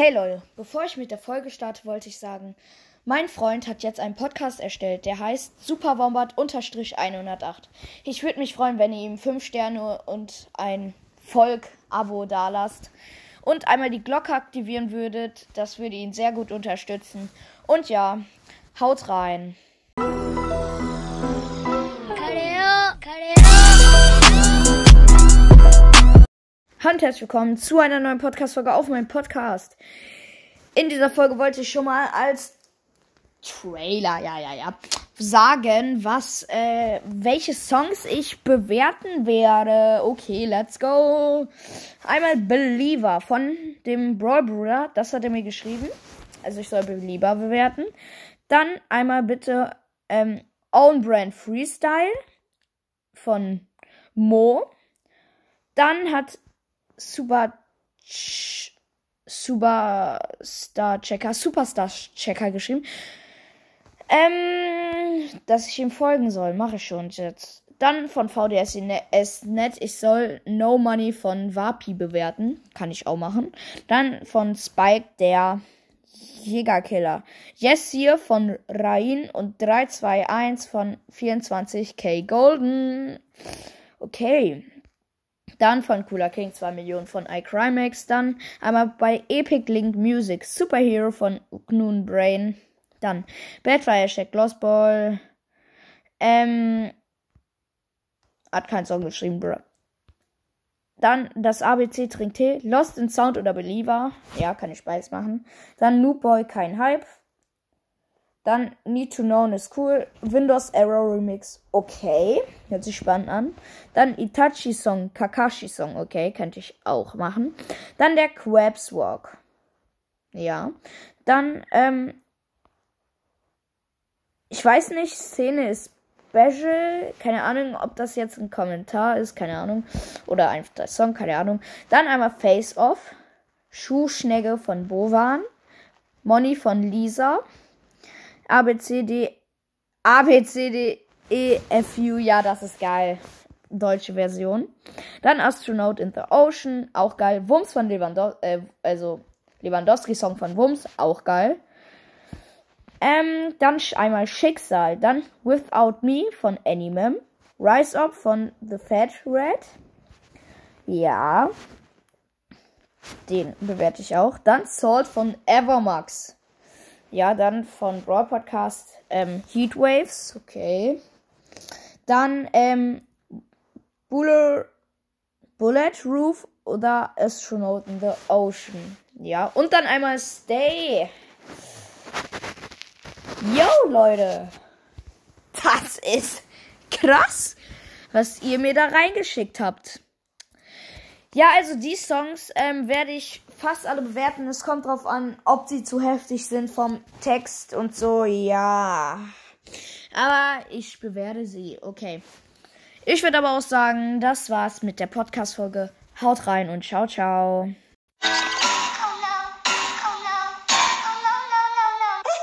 Hey Leute, bevor ich mit der Folge starte, wollte ich sagen, mein Freund hat jetzt einen Podcast erstellt, der heißt Superwombat-108. Ich würde mich freuen, wenn ihr ihm 5 Sterne und ein Volk-Abo dalasst und einmal die Glocke aktivieren würdet. Das würde ihn sehr gut unterstützen. Und ja, haut rein. Hallo und herzlich willkommen zu einer neuen Podcast-Folge auf meinem Podcast. In dieser Folge wollte ich schon mal als Trailer, ja, ja, ja, sagen, was, äh, welche Songs ich bewerten werde. Okay, let's go. Einmal Believer von dem Brawl Bruder, das hat er mir geschrieben. Also ich soll Believer bewerten. Dann einmal bitte ähm, Own Brand Freestyle von Mo. Dann hat Super Superstar Checker, Superstar Checker geschrieben. Ähm, dass ich ihm folgen soll, mache ich schon jetzt. Dann von VDS Net, ich soll No Money von Vapi bewerten. Kann ich auch machen. Dann von Spike, der Jägerkiller. Yes hier von Rain und 321 von 24k Golden. Okay. Dann von Cooler King 2 Millionen von iCrimex. Dann einmal bei Epic Link Music Superhero von Gnun Brain. Dann Badfire Shack Lost Ball. Ähm. Hat keinen Song geschrieben, bro. Dann das ABC Trink Tee. Lost in Sound oder Believer. Ja, kann ich beides machen. Dann Noob Boy, kein Hype. Dann Need to Know ist cool. Windows Error Remix, okay. Hört sich spannend an. Dann Itachi Song, Kakashi Song, okay. Könnte ich auch machen. Dann der Crabs Walk. Ja. Dann, ähm, ich weiß nicht, Szene ist Special. Keine Ahnung, ob das jetzt ein Kommentar ist, keine Ahnung. Oder einfach der Song, keine Ahnung. Dann einmal Face Off. Schuhschnecke von Bovan. Money von Lisa. A, B, C, D, A, B, C, D, E, F, U. Ja, das ist geil. Deutsche Version. Dann Astronaut in the Ocean. Auch geil. Wumms von Lewandowski. Äh, also Lewandowski-Song von Wumms. Auch geil. Ähm, dann einmal Schicksal. Dann Without Me von Animem. Rise Up von The Fat Red. Ja. Den bewerte ich auch. Dann Salt von Evermax. Ja, dann von Brawl Podcast ähm, Heatwaves, okay. Dann ähm, Bullet, Bullet Roof oder Astronaut in the Ocean. Ja, und dann einmal Stay. Yo, Leute. Das ist krass, was ihr mir da reingeschickt habt. Ja, also die Songs ähm, werde ich fast alle bewerten. Es kommt drauf an, ob sie zu heftig sind vom Text und so. Ja. Aber ich bewerte sie. Okay. Ich würde aber auch sagen, das war's mit der Podcast-Folge. Haut rein und ciao, ciao.